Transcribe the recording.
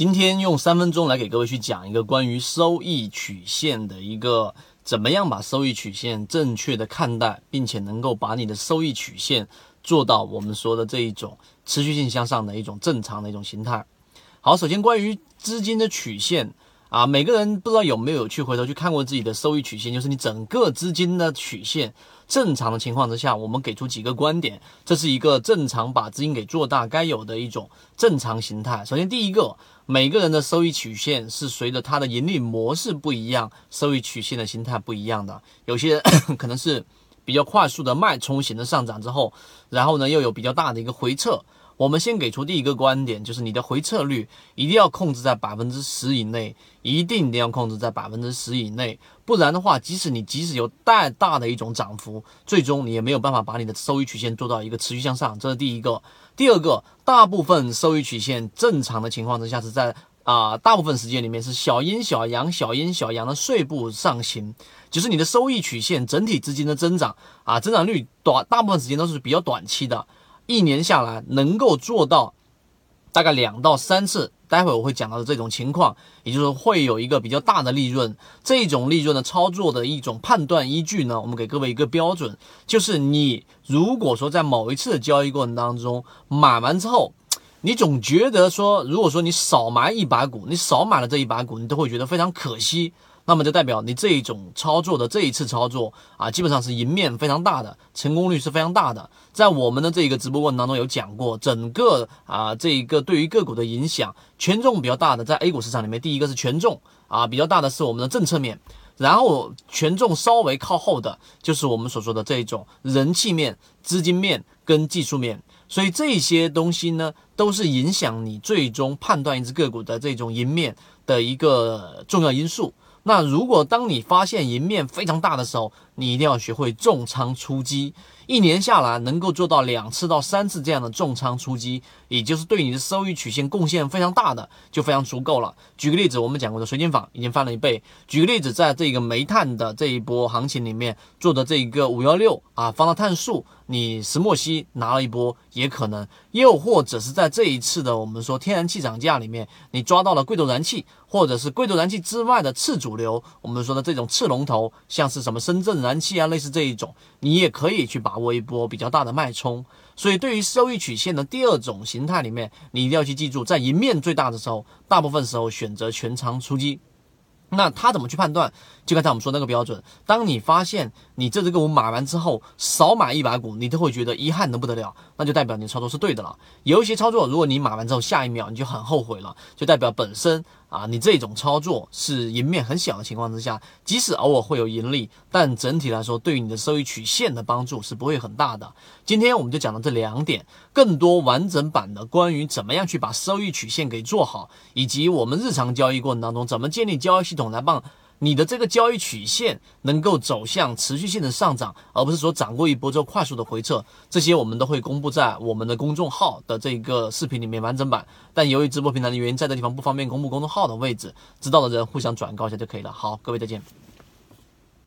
今天用三分钟来给各位去讲一个关于收益曲线的一个怎么样把收益曲线正确的看待，并且能够把你的收益曲线做到我们说的这一种持续性向上的一种正常的一种形态。好，首先关于资金的曲线。啊，每个人不知道有没有去回头去看过自己的收益曲线，就是你整个资金的曲线正常的情况之下，我们给出几个观点，这是一个正常把资金给做大该有的一种正常形态。首先，第一个，每个人的收益曲线是随着它的盈利模式不一样，收益曲线的形态不一样的。有些人 可能是比较快速的脉冲型的上涨之后，然后呢又有比较大的一个回撤。我们先给出第一个观点，就是你的回撤率一定要控制在百分之十以内，一定一定要控制在百分之十以内，不然的话，即使你即使有再大的一种涨幅，最终你也没有办法把你的收益曲线做到一个持续向上。这是第一个。第二个，大部分收益曲线正常的情况之下是在啊，大部分时间里面是小阴小阳、小阴小阳的碎步上行，就是你的收益曲线整体资金的增长啊，增长率短，大部分时间都是比较短期的。一年下来能够做到大概两到三次，待会我会讲到的这种情况，也就是会有一个比较大的利润。这种利润的操作的一种判断依据呢，我们给各位一个标准，就是你如果说在某一次的交易过程当中买完之后，你总觉得说，如果说你少买一百股，你少买了这一百股，你都会觉得非常可惜。那么就代表你这一种操作的这一次操作啊，基本上是赢面非常大的，成功率是非常大的。在我们的这个直播过程当中有讲过，整个啊这一个对于个股的影响，权重比较大的在 A 股市场里面，第一个是权重啊比较大的是我们的政策面，然后权重稍微靠后的就是我们所说的这一种人气面、资金面跟技术面。所以这些东西呢，都是影响你最终判断一只个股的这种赢面的一个重要因素。那如果当你发现赢面非常大的时候，你一定要学会重仓出击。一年下来能够做到两次到三次这样的重仓出击，也就是对你的收益曲线贡献非常大的，就非常足够了。举个例子，我们讲过的水晶坊已经翻了一倍。举个例子，在这个煤炭的这一波行情里面做的这一个五幺六啊，方的碳素，你石墨烯拿了一波也可能。又或者是在这一次的我们说天然气涨价里面，你抓到了贵州燃气，或者是贵州燃气之外的次主流，我们说的这种次龙头，像是什么深圳燃气啊，类似这一种，你也可以去把握一波比较大的脉冲。所以对于收益曲线的第二种形态里面，你一定要去记住，在赢面最大的时候，大部分时候选择全仓出击。那他怎么去判断？就刚才我们说那个标准，当你发现你这只个股买完之后少买一百股，你都会觉得遗憾的不得了，那就代表你操作是对的了。有一些操作，如果你买完之后下一秒你就很后悔了，就代表本身啊你这种操作是赢面很小的情况之下，即使偶尔会有盈利，但整体来说对于你的收益曲线的帮助是不会很大的。今天我们就讲到这两点，更多完整版的关于怎么样去把收益曲线给做好，以及我们日常交易过程当中怎么建立交易系统来帮。你的这个交易曲线能够走向持续性的上涨，而不是说涨过一波之后快速的回撤，这些我们都会公布在我们的公众号的这个视频里面完整版。但由于直播平台的原因，在这地方不方便公布公众号的位置，知道的人互相转告一下就可以了。好，各位再见。